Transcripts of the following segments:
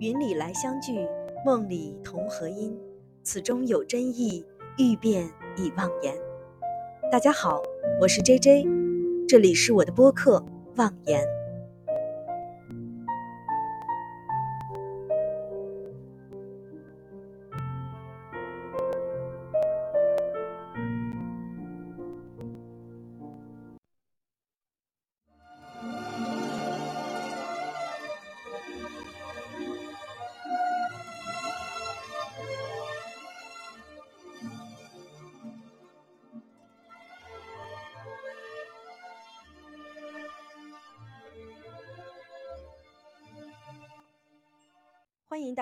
云里来相聚，梦里同和音。此中有真意，欲辨已忘言。大家好，我是 J J，这里是我的播客《忘言》。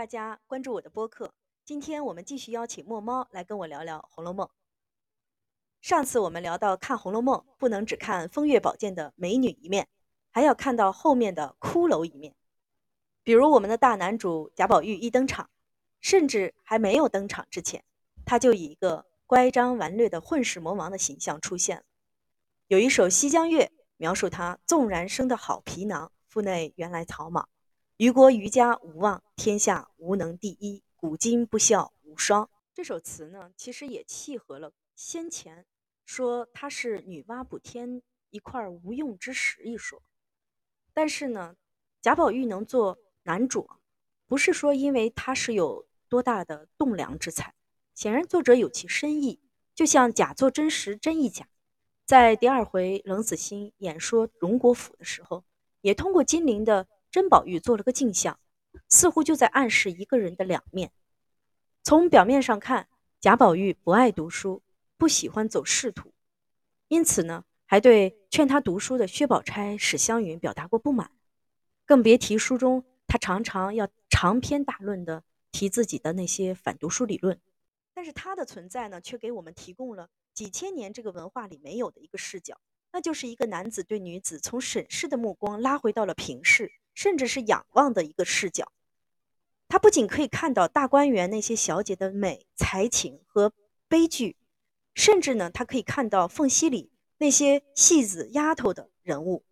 大家关注我的播客。今天我们继续邀请墨猫来跟我聊聊《红楼梦》。上次我们聊到看《红楼梦》，不能只看风月宝鉴的美女一面，还要看到后面的骷髅一面。比如我们的大男主贾宝玉一登场，甚至还没有登场之前，他就以一个乖张顽劣的混世魔王的形象出现了。有一首《西江月》描述他：纵然生得好皮囊，腹内原来草莽。于国于家无望，天下无能第一。古今不孝无双。这首词呢，其实也契合了先前说她是女娲补天一块无用之石一说。但是呢，贾宝玉能做男主，不是说因为他是有多大的栋梁之才，显然作者有其深意。就像假作真实，真亦假。在第二回冷子兴演说荣国府的时候，也通过金陵的。甄宝玉做了个镜像，似乎就在暗示一个人的两面。从表面上看，贾宝玉不爱读书，不喜欢走仕途，因此呢，还对劝他读书的薛宝钗、史湘云表达过不满。更别提书中他常常要长篇大论的提自己的那些反读书理论。但是他的存在呢，却给我们提供了几千年这个文化里没有的一个视角，那就是一个男子对女子从审视的目光拉回到了平视。甚至是仰望的一个视角，他不仅可以看到大观园那些小姐的美、才情和悲剧，甚至呢，他可以看到缝隙里那些戏子、丫头的人物。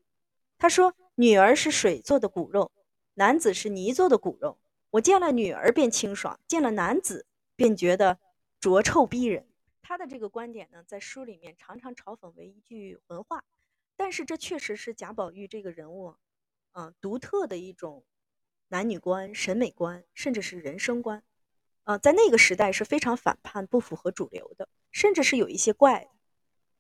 他说：“女儿是水做的骨肉，男子是泥做的骨肉。我见了女儿便清爽，见了男子便觉得浊臭逼人。”他的这个观点呢，在书里面常常嘲讽为一句文话，但是这确实是贾宝玉这个人物。啊，独特的一种男女观、审美观，甚至是人生观，啊，在那个时代是非常反叛、不符合主流的，甚至是有一些怪的。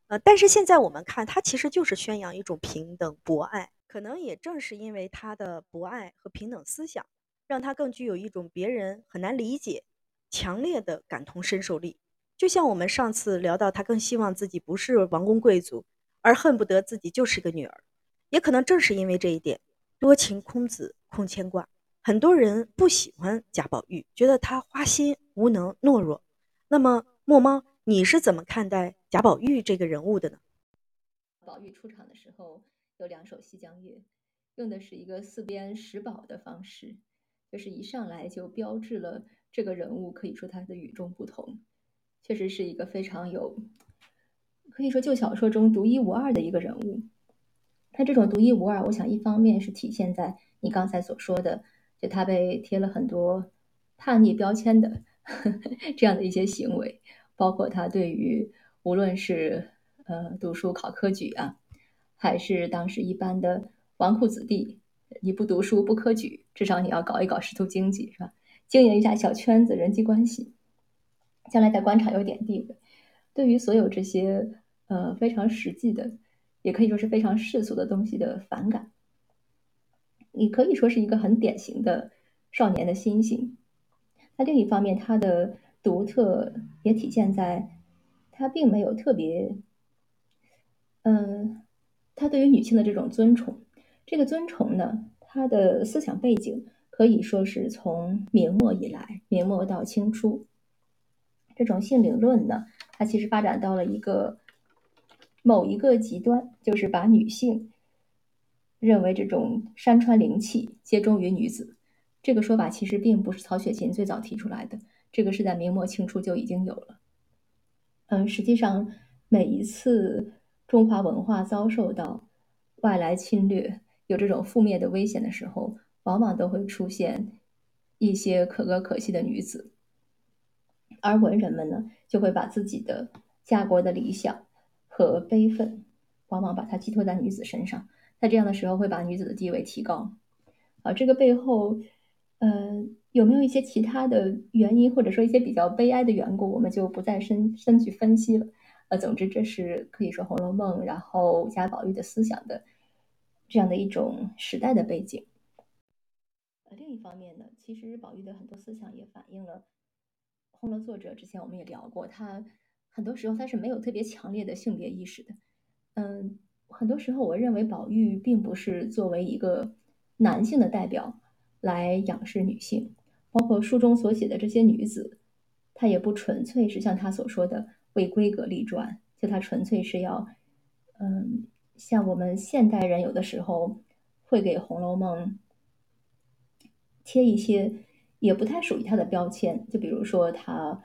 呃，但是现在我们看，他其实就是宣扬一种平等、博爱。可能也正是因为他的博爱和平等思想，让他更具有一种别人很难理解、强烈的感同身受力。就像我们上次聊到，他更希望自己不是王公贵族，而恨不得自己就是个女儿。也可能正是因为这一点。多情空子空牵挂，很多人不喜欢贾宝玉，觉得他花心、无能、懦弱。那么，墨猫，你是怎么看待贾宝玉这个人物的呢？宝玉出场的时候有两首《西江月》，用的是一个四边石宝的方式，就是一上来就标志了这个人物，可以说他的与众不同，确实是一个非常有，可以说就小说中独一无二的一个人物。他这种独一无二，我想一方面是体现在你刚才所说的，就他被贴了很多叛逆标签的呵呵 这样的一些行为，包括他对于无论是呃读书考科举啊，还是当时一般的纨绔子弟，你不读书不科举，至少你要搞一搞仕途经济是吧？经营一下小圈子人际关系，将来在官场有点地位。对于所有这些呃非常实际的。也可以说是非常世俗的东西的反感，你可以说是一个很典型的少年的心性。那另一方面，他的独特也体现在他并没有特别，嗯，他对于女性的这种尊崇。这个尊崇呢，他的思想背景可以说是从明末以来，明末到清初，这种性领论呢，它其实发展到了一个。某一个极端，就是把女性认为这种山川灵气皆忠于女子，这个说法其实并不是曹雪芹最早提出来的，这个是在明末清初就已经有了。嗯，实际上每一次中华文化遭受到外来侵略、有这种覆灭的危险的时候，往往都会出现一些可歌可泣的女子，而文人们呢，就会把自己的家国的理想和悲愤，往往把它寄托在女子身上，在这样的时候会把女子的地位提高。啊，这个背后，呃，有没有一些其他的原因，或者说一些比较悲哀的缘故，我们就不再深深去分析了。呃，总之这是可以说《红楼梦》，然后贾宝玉的思想的这样的一种时代的背景。呃，另一方面呢，其实宝玉的很多思想也反映了红楼作者。之前我们也聊过，他很多时候他是没有特别强烈的性别意识的。嗯，很多时候我认为宝玉并不是作为一个男性的代表来仰视女性，包括书中所写的这些女子，她也不纯粹是像他所说的。为闺阁立传，就他纯粹是要，嗯，像我们现代人有的时候会给《红楼梦》贴一些也不太属于他的标签，就比如说他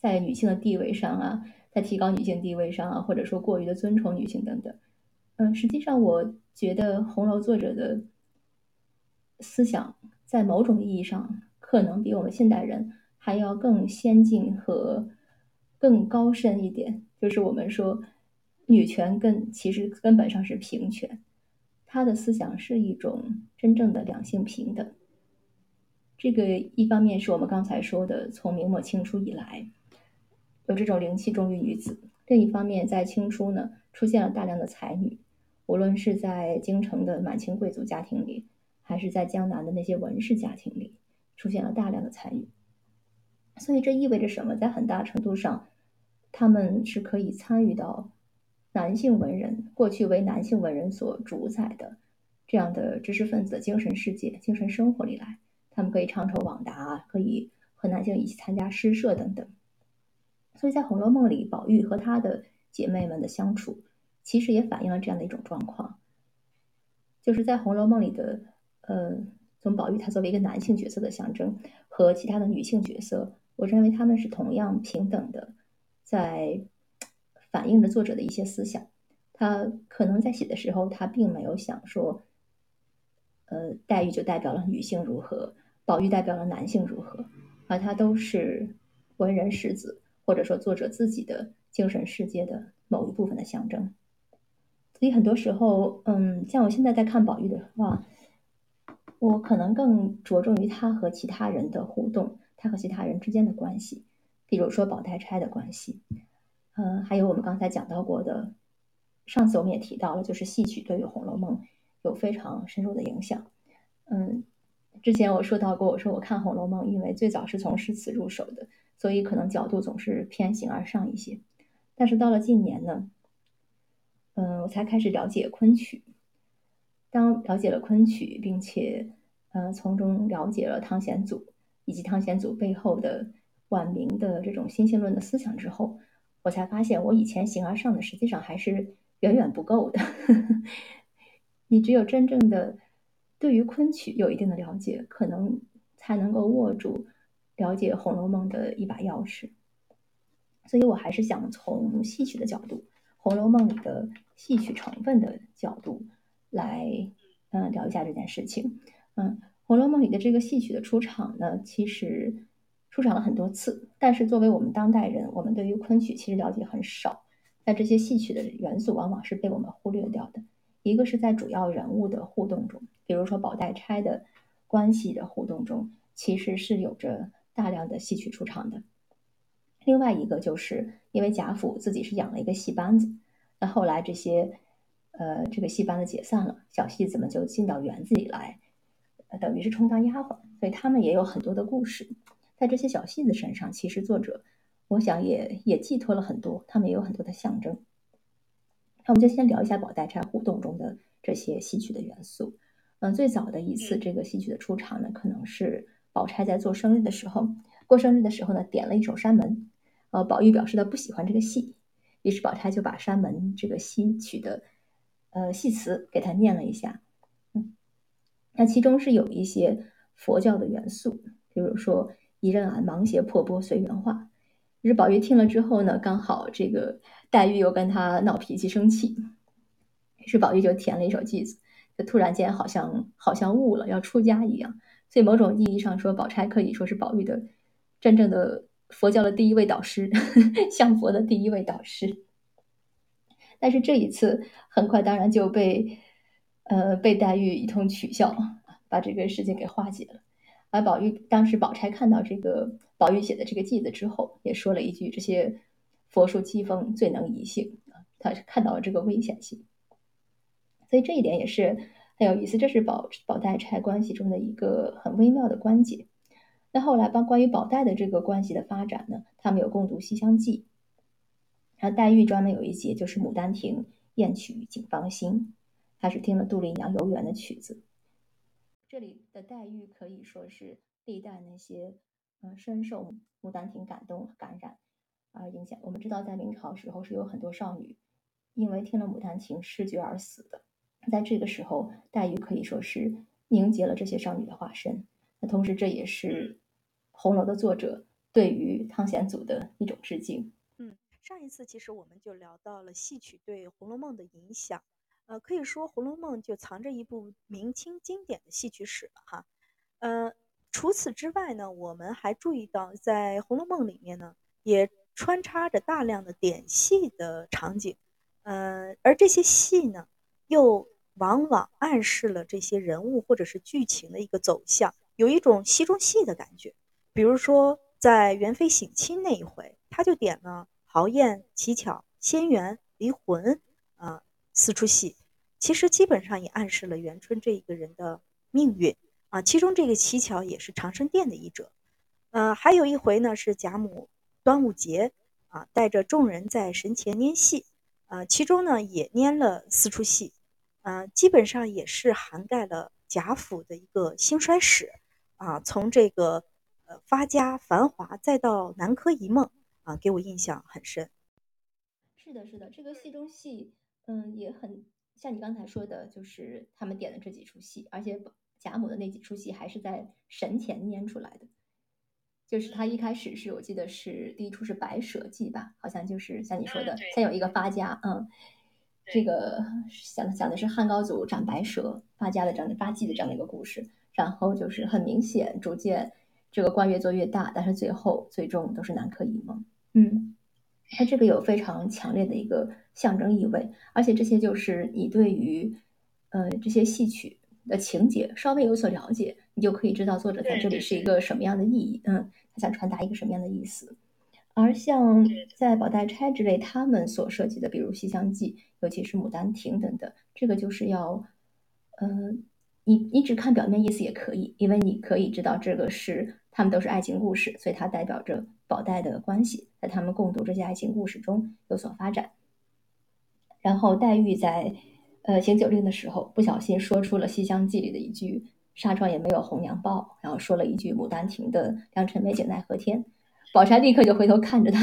在女性的地位上啊，在提高女性地位上啊，或者说过于的尊崇女性等等。嗯，实际上我觉得红楼作者的思想在某种意义上可能比我们现代人还要更先进和。更高深一点，就是我们说女权根其实根本上是平权，他的思想是一种真正的两性平等。这个一方面是我们刚才说的，从明末清初以来有这种灵气重于女子；另一方面，在清初呢，出现了大量的才女，无论是在京城的满清贵族家庭里，还是在江南的那些文士家庭里，出现了大量的才女。所以这意味着什么？在很大程度上，他们是可以参与到男性文人过去为男性文人所主宰的这样的知识分子精神世界、精神生活里来。他们可以长愁网达，可以和男性一起参加诗社等等。所以在《红楼梦》里，宝玉和他的姐妹们的相处，其实也反映了这样的一种状况，就是在《红楼梦》里的，呃，从宝玉他作为一个男性角色的象征和其他的女性角色。我认为他们是同样平等的，在反映着作者的一些思想。他可能在写的时候，他并没有想说，呃，黛玉就代表了女性如何，宝玉代表了男性如何，而他都是文人世子，或者说作者自己的精神世界的某一部分的象征。所以很多时候，嗯，像我现在在看宝玉的话，我可能更着重于他和其他人的互动。他和其他人之间的关系，比如说宝黛钗的关系，嗯，还有我们刚才讲到过的，上次我们也提到了，就是戏曲对于《红楼梦》有非常深入的影响。嗯，之前我说到过，我说我看《红楼梦》，因为最早是从诗词入手的，所以可能角度总是偏形而上一些。但是到了近年呢，嗯，我才开始了解昆曲。当了解了昆曲，并且嗯，从中了解了汤显祖。以及汤显祖背后的晚明的这种新性论的思想之后，我才发现我以前形而上的实际上还是远远不够的。你只有真正的对于昆曲有一定的了解，可能才能够握住了解《红楼梦》的一把钥匙。所以我还是想从戏曲的角度，《红楼梦》里的戏曲成分的角度来，嗯，聊一下这件事情，嗯。《红楼梦》里的这个戏曲的出场呢，其实出场了很多次，但是作为我们当代人，我们对于昆曲其实了解很少。那这些戏曲的元素往往是被我们忽略掉的。一个是在主要人物的互动中，比如说宝黛钗的关系的互动中，其实是有着大量的戏曲出场的。另外一个就是因为贾府自己是养了一个戏班子，那后来这些呃这个戏班子解散了，小戏子们就进到园子里来。等于是充当丫鬟，所以他们也有很多的故事，在这些小戏子身上，其实作者我想也也寄托了很多，他们也有很多的象征。那我们就先聊一下宝黛钗互动中的这些戏曲的元素。嗯，最早的一次这个戏曲的出场呢，可能是宝钗在做生日的时候，过生日的时候呢，点了一首山门，呃，宝玉表示他不喜欢这个戏，于是宝钗就把山门这个戏曲的呃戏词给他念了一下。嗯那其中是有一些佛教的元素，比如说“一任俺芒鞋破钵随缘化”。于是宝玉听了之后呢，刚好这个黛玉又跟他闹脾气生气，于是宝玉就填了一首句子，就突然间好像好像悟了，要出家一样，所以某种意义上说，宝钗可以说是宝玉的真正的佛教的第一位导师，向佛的第一位导师。但是这一次很快当然就被呃被黛玉一通取笑，把这个事情给化解了。而宝玉当时宝钗看到这个宝玉写的这个偈子之后，也说了一句：“这些佛术机锋最能移性。”啊，他是看到了这个危险性。所以这一点也是很有意思，这是宝宝黛钗关系中的一个很微妙的关节。那后来帮关于宝黛的这个关系的发展呢，他们有共读《西厢记》，然后黛玉专门有一节就是《牡丹亭》艳曲警芳心，她是听了杜丽娘游园的曲子。这里的黛玉可以说是历代那些嗯深受《牡丹亭》感动感染而影响。我们知道在明朝时候是有很多少女因为听了《牡丹亭》失绝而死的。在这个时候，黛玉可以说是凝结了这些少女的化身。那同时，这也是《红楼》的作者对于汤显祖的一种致敬。嗯，上一次其实我们就聊到了戏曲对《红楼梦》的影响。呃，可以说《红楼梦》就藏着一部明清经典的戏曲史了哈。呃，除此之外呢，我们还注意到在《红楼梦》里面呢，也穿插着大量的点戏的场景。呃，而这些戏呢，又往往暗示了这些人物或者是剧情的一个走向，有一种戏中戏的感觉。比如说，在元妃省亲那一回，他就点了豪宴、乞巧、仙缘、离魂，啊，四出戏，其实基本上也暗示了元春这一个人的命运啊。其中这个乞巧也是长生殿的一者，呃，还有一回呢是贾母端午节啊，带着众人在神前拈戏。呃，其中呢也拈了四出戏，呃，基本上也是涵盖了贾府的一个兴衰史，啊，从这个呃发家繁华，再到南柯一梦，啊，给我印象很深。是的，是的，这个戏中戏，嗯，也很像你刚才说的，就是他们点的这几出戏，而且贾母的那几出戏还是在神前拈出来的。就是他一开始是我记得是第一出是白蛇记吧，好像就是像你说的，先有一个发家，嗯，这个讲讲的是汉高祖斩白蛇发家的这样的发迹的这样的一个故事，然后就是很明显，逐渐这个官越做越大，但是最后最终都是南柯一梦，嗯，它这个有非常强烈的一个象征意味，而且这些就是你对于呃这些戏曲的情节稍微有所了解，你就可以知道作者在这里是一个什么样的意义，嗯。他想传达一个什么样的意思？而像在宝黛钗之类他们所涉及的，比如《西厢记》，尤其是《牡丹亭》等等，这个就是要，嗯，你你只看表面意思也可以，因为你可以知道这个是他们都是爱情故事，所以它代表着宝黛的关系，在他们共读这些爱情故事中有所发展。然后黛玉在呃行酒令的时候，不小心说出了《西厢记》里的一句。纱窗也没有红娘报，然后说了一句《牡丹亭》的“良辰美景奈何天”，宝钗立刻就回头看着他。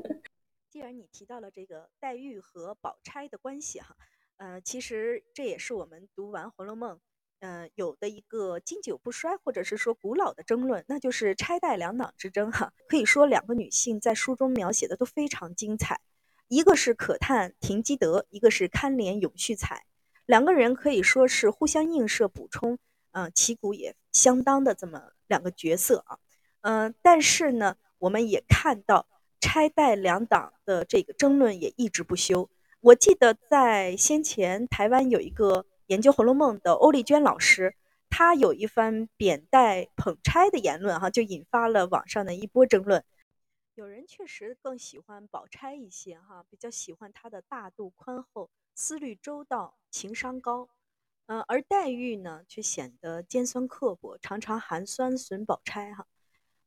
既然你提到了这个黛玉和宝钗的关系哈，呃，其实这也是我们读完《红楼梦》呃有的一个经久不衰或者是说古老的争论，那就是钗黛两党之争哈。可以说两个女性在书中描写的都非常精彩，一个是可叹停机德，一个是堪怜永续才，两个人可以说是互相映射补充。嗯，旗鼓也相当的这么两个角色啊，嗯，但是呢，我们也看到钗黛两党的这个争论也一直不休。我记得在先前台湾有一个研究《红楼梦》的欧丽娟老师，她有一番贬黛捧钗的言论哈，就引发了网上的一波争论。有人确实更喜欢宝钗一些哈，比较喜欢她的大度宽厚、思虑周到、情商高。呃，而黛玉呢，却显得尖酸刻薄，常常寒酸损宝钗哈。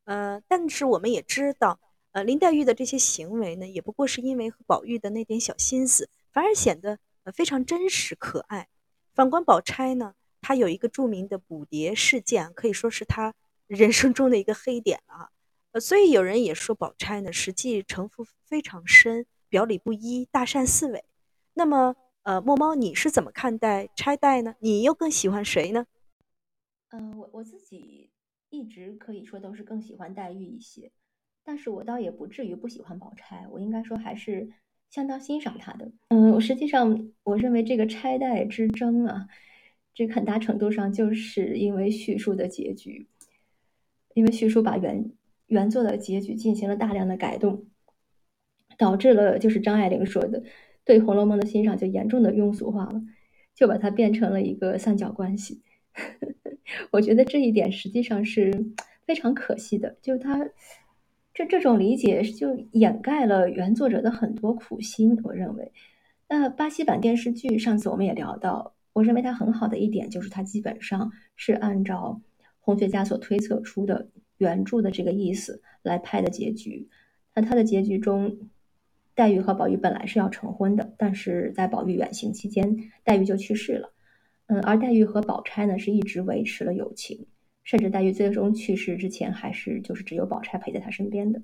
呃，但是我们也知道，呃，林黛玉的这些行为呢，也不过是因为和宝玉的那点小心思，反而显得呃非常真实可爱。反观宝钗呢，她有一个著名的捕蝶事件，可以说是她 人生中的一个黑点了哈。呃，所以有人也说宝钗呢，实际城府非常深，表里不一，大善似伪。那么。呃，墨猫，你是怎么看待钗黛呢？你又更喜欢谁呢？嗯，我我自己一直可以说都是更喜欢黛玉一些，但是我倒也不至于不喜欢宝钗，我应该说还是相当欣赏她的。嗯，我实际上我认为这个钗黛之争啊，这很大程度上就是因为叙述的结局，因为叙述把原原作的结局进行了大量的改动，导致了就是张爱玲说的，对《红楼梦》的欣赏就严重的庸俗化了，就把它变成了一个三角关系。我觉得这一点实际上是非常可惜的，就是他这这种理解就掩盖了原作者的很多苦心。我认为，那巴西版电视剧上次我们也聊到，我认为它很好的一点就是它基本上是按照红学家所推测出的原著的这个意思来拍的结局。那它的结局中，黛玉和宝玉本来是要成婚的，但是在宝玉远行期间，黛玉就去世了。嗯，而黛玉和宝钗呢是一直维持了友情，甚至黛玉最终去世之前，还是就是只有宝钗陪在她身边的。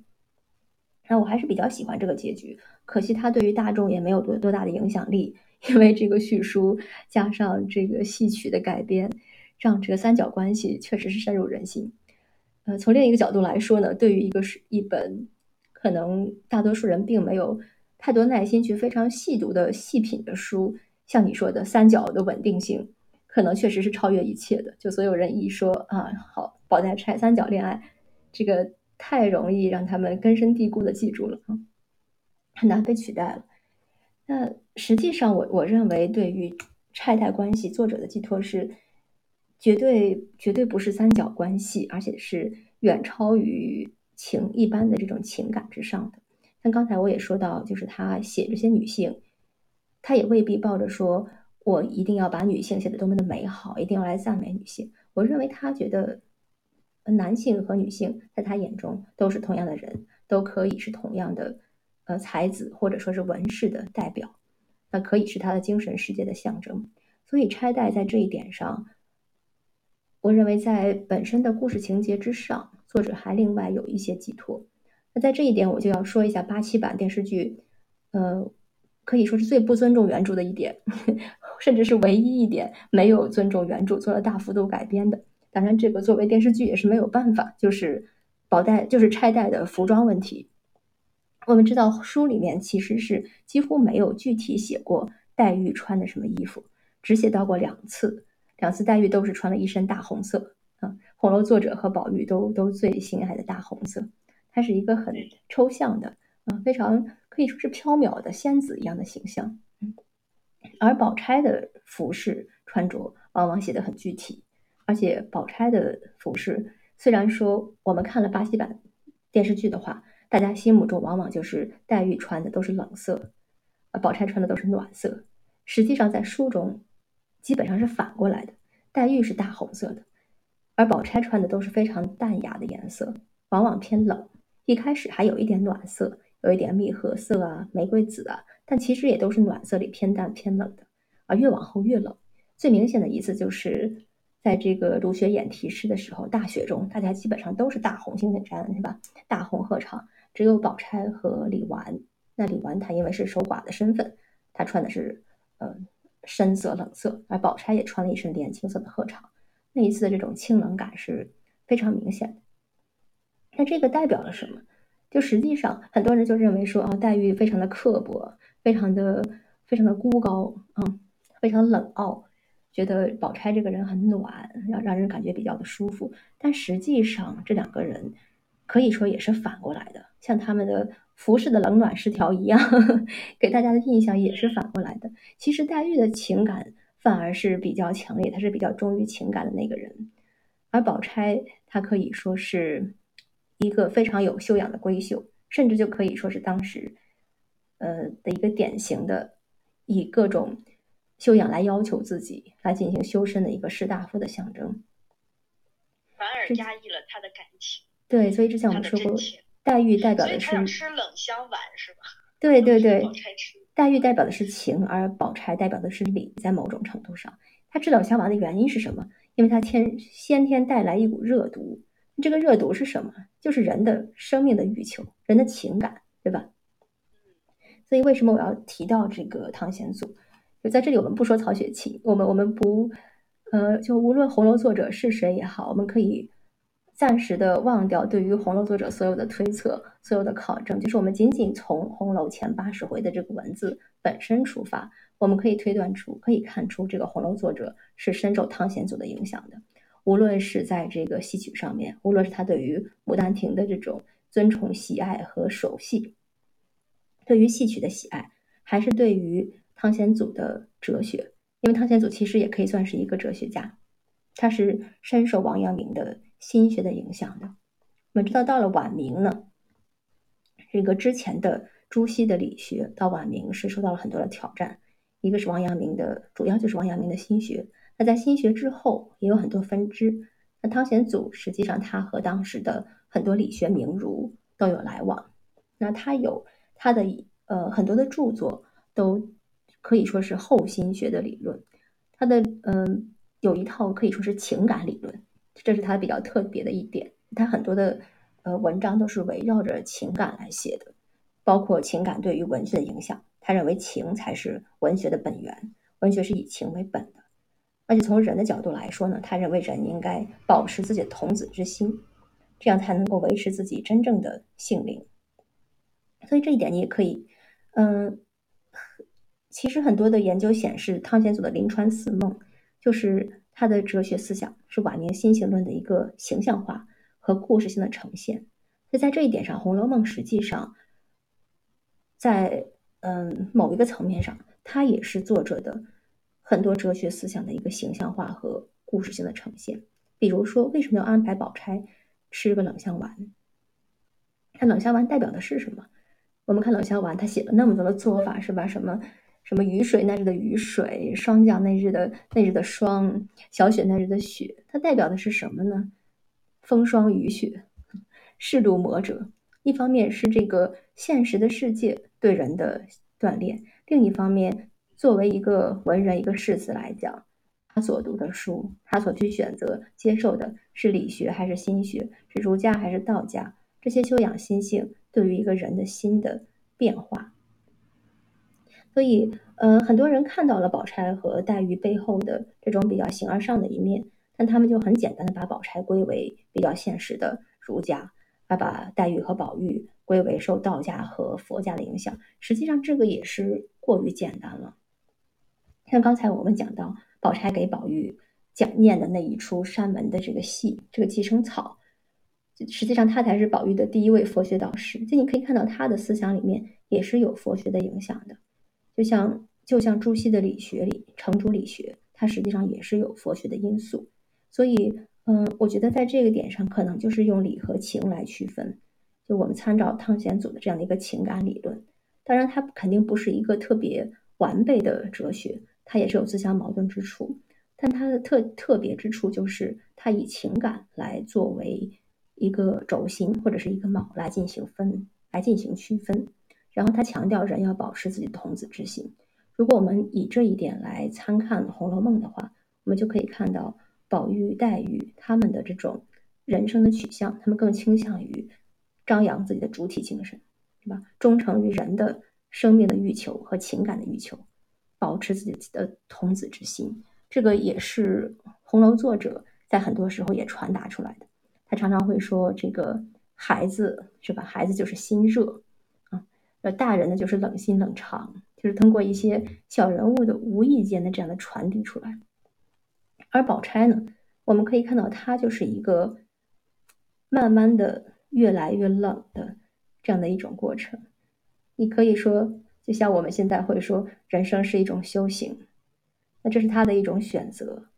那我还是比较喜欢这个结局，可惜它对于大众也没有多多大的影响力，因为这个叙述加上这个戏曲的改编，让这个三角关系确实是深入人心。呃，从另一个角度来说呢，对于一个是一本可能大多数人并没有太多耐心去非常细读的细品的书，像你说的三角的稳定性。可能确实是超越一切的。就所有人一说啊，好，宝黛钗三角恋爱，这个太容易让他们根深蒂固的记住了啊，很难被取代了。那实际上，我我认为对于钗黛关系，作者的寄托是绝对绝对不是三角关系，而且是远超于情一般的这种情感之上的。像刚才我也说到，就是他写这些女性，他也未必抱着说。我一定要把女性写得多么的美好，一定要来赞美女性。我认为他觉得，男性和女性在他眼中都是同样的人，都可以是同样的，呃，才子或者说是文士的代表，那可以是他的精神世界的象征。所以钗黛在这一点上，我认为在本身的故事情节之上，作者还另外有一些寄托。那在这一点，我就要说一下八七版电视剧，呃，可以说是最不尊重原著的一点。甚至是唯一一点没有尊重原著做了大幅度改编的，当然这个作为电视剧也是没有办法，就是宝黛就是钗黛的服装问题。我们知道书里面其实是几乎没有具体写过黛玉穿的什么衣服，只写到过两次，两次黛玉都是穿了一身大红色，红楼作者和宝玉都都最心爱的大红色，它是一个很抽象的啊，非常可以说是缥缈的仙子一样的形象。嗯而宝钗的服饰穿着往往写得很具体，而且宝钗的服饰虽然说我们看了巴西版电视剧的话，大家心目中往往就是黛玉穿的都是冷色，呃宝钗穿的都是暖色。实际上在书中基本上是反过来的，黛玉是大红色的，而宝钗穿的都是非常淡雅的颜色，往往偏冷。一开始还有一点暖色，有一点蜜合色啊、玫瑰紫啊。但其实也都是暖色里偏淡偏冷的，而越往后越冷。最明显的一次就是在这个儒学演题诗的时候，大雪中，大家基本上都是大红星星衫，是吧？大红鹤氅，只有宝钗和李纨。那李纨她因为是守寡的身份，她穿的是呃深色冷色，而宝钗也穿了一身莲青色的鹤氅。那一次的这种清冷感是非常明显的。那这个代表了什么？就实际上很多人就认为说啊，黛玉非常的刻薄。非常的非常的孤高，嗯，非常冷傲，觉得宝钗这个人很暖，让让人感觉比较的舒服。但实际上，这两个人可以说也是反过来的，像他们的服饰的冷暖失调一样，给大家的印象也是反过来的。其实黛玉的情感反而是比较强烈，他是比较忠于情感的那个人，而宝钗她可以说是一个非常有修养的闺秀，甚至就可以说是当时。呃的一个典型的以各种修养来要求自己来进行修身的一个士大夫的象征，反而压抑了他的感情。对，所以之前我们说过，黛玉代表的是吃冷香丸是吧？对对对，黛玉代表的是情，而宝钗代表的是理。在某种程度上，她吃冷香丸的原因是什么？因为她天先天带来一股热毒。这个热毒是什么？就是人的生命的欲求，人的情感，对吧？所以，为什么我要提到这个汤显祖？就在这里，我们不说曹雪芹，我们我们不，呃，就无论红楼作者是谁也好，我们可以暂时的忘掉对于红楼作者所有的推测、所有的考证，就是我们仅仅从红楼前八十回的这个文字本身出发，我们可以推断出、可以看出，这个红楼作者是深受汤显祖的影响的。无论是在这个戏曲上面，无论是他对于《牡丹亭》的这种尊崇、喜爱和熟悉，对于戏曲的喜爱，还是对于汤显祖的哲学，因为汤显祖其实也可以算是一个哲学家，他是深受王阳明的。心学的影响的，我们知道到了晚明呢，这个之前的朱熹的理学到晚明是受到了很多的挑战。一个是王阳明的，主要就是王阳明的心学。那在心学之后也有很多分支。那汤显祖实际上他和当时的很多理学名儒都有来往。那他有他的呃很多的著作都可以说是后心学的理论。他的嗯有一套可以说是情感理论。这是他比较特别的一点，他很多的呃文章都是围绕着情感来写的，包括情感对于文学的影响。他认为情才是文学的本源，文学是以情为本的。而且从人的角度来说呢，他认为人应该保持自己的童子之心，这样才能够维持自己真正的性灵。所以这一点你也可以，嗯，其实很多的研究显示，汤显祖的《临川四梦》就是。他的哲学思想是晚年心性论的一个形象化和故事性的呈现，所以在这一点上，《红楼梦》实际上在嗯某一个层面上，它也是作者的很多哲学思想的一个形象化和故事性的呈现。比如说，为什么要安排宝钗吃个冷香丸？它冷香丸代表的是什么？我们看冷香丸，它写了那么多的做法，是吧？什么？什么雨水那日的雨水，霜降那日的那日的霜，小雪那日的雪，它代表的是什么呢？风霜雨雪，世路磨折。一方面是这个现实的世界对人的锻炼，另一方面，作为一个文人、一个士子来讲，他所读的书，他所去选择接受的是理学还是心学，是儒家还是道家？这些修养心性对于一个人的心的变化。所以，呃，很多人看到了宝钗和黛玉背后的这种比较形而上的一面，但他们就很简单的把宝钗归为比较现实的儒家，而把黛玉和宝玉归为受道家和佛家的影响。实际上，这个也是过于简单了。像刚才我们讲到，宝钗给宝玉讲念的那一出山门的这个戏，这个寄生草，实际上他才是宝玉的第一位佛学导师。就你可以看到他的思想里面也是有佛学的影响的。就像就像朱熹的理学里，程朱理学，它实际上也是有佛学的因素。所以，嗯，我觉得在这个点上，可能就是用理和情来区分。就我们参照汤显祖的这样的一个情感理论，当然它肯定不是一个特别完备的哲学，它也是有自相矛盾之处。但它的特特别之处就是，它以情感来作为一个轴心或者是一个锚来进行分，来进行区分。然后他强调人要保持自己的童子之心。如果我们以这一点来参看《红楼梦》的话，我们就可以看到宝玉、黛玉他们的这种人生的取向，他们更倾向于张扬自己的主体精神，是吧？忠诚于人的生命的欲求和情感的欲求，保持自己的童子之心。这个也是红楼作者在很多时候也传达出来的。他常常会说：“这个孩子是吧？孩子就是心热。”而大人呢，就是冷心冷肠，就是通过一些小人物的无意间的这样的传递出来。而宝钗呢，我们可以看到，她就是一个慢慢的越来越冷的这样的一种过程。你可以说，就像我们现在会说，人生是一种修行，那这是他的一种选择。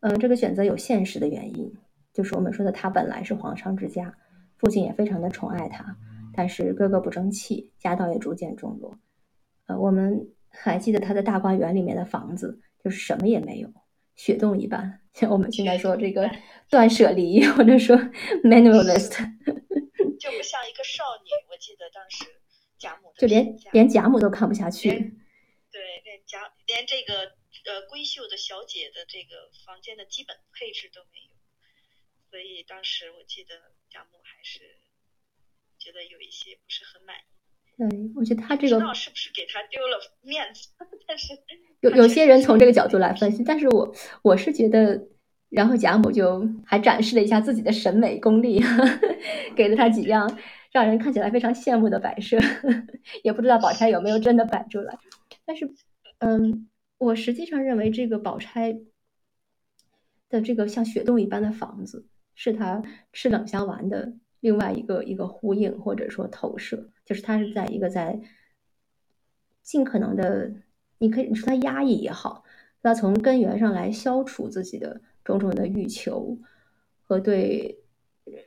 嗯，这个选择有现实的原因，就是我们说的，他本来是皇上之家，父亲也非常的宠爱他。但是哥哥不争气，家道也逐渐中落。呃，我们还记得他在大观园里面的房子，就是什么也没有，雪洞一般。像我们现在说这个 断舍离，或者说 minimalist，就不像一个少女。我记得当时贾母就连连贾母都看不下去。对，连贾连这个呃闺秀的小姐的这个房间的基本配置都没有，所以当时我记得贾母还是。觉得有一些不是很满意。对，我觉得他这个不知道是不是给他丢了面子，但是有有些人从这个角度来分析，但是我我是觉得然后贾母就还展示了一下自己的审美功力，给了他几样让人看起来非常羡慕的摆设，也不知道宝钗有没有真的摆出来。但是，嗯，我实际上认为这个宝钗的这个像雪洞一般的房子，是他吃冷香丸的另外一个一个呼应或者说投射，就是她是在一个在尽可能的，你可以你说她压抑也好，那从根源上来消除自己的。种种的欲求和对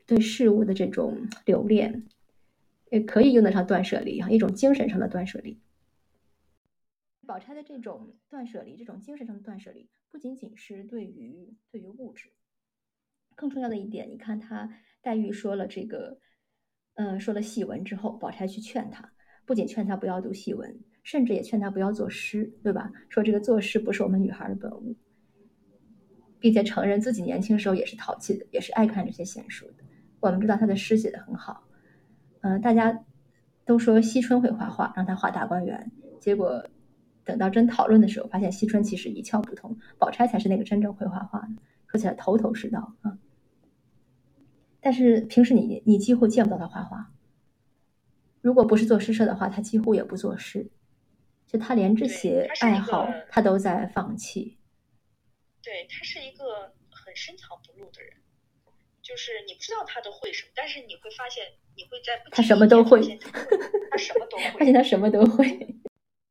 对事物的这种留恋，也可以用得上断舍离啊，一种精神上的断舍离。宝钗的这种断舍离，这种精神上的断舍离，不仅仅是对于对于物质，更重要的一点，你看她黛玉说了这个，嗯，说了戏文之后，宝钗去劝她，不仅劝她不要读戏文，甚至也劝她不要作诗，对吧？说这个作诗不是我们女孩的本物。并且承认自己年轻时候也是淘气的，也是爱看这些闲书的。我们知道他的诗写的很好，嗯，大家都说惜春会画画，让他画大观园。结果等到真讨论的时候，发现惜春其实一窍不通，宝钗才是那个真正会画画的，说起来头头是道啊。但是平时你你几乎见不到他画画，如果不是做诗社的话，他几乎也不做诗，就他连这些爱好他都在放弃。对他是一个很深藏不露的人，就是你不知道他都会什么，但是你会发现，你会在 他什么都会，他什么都会，发现他什么都会。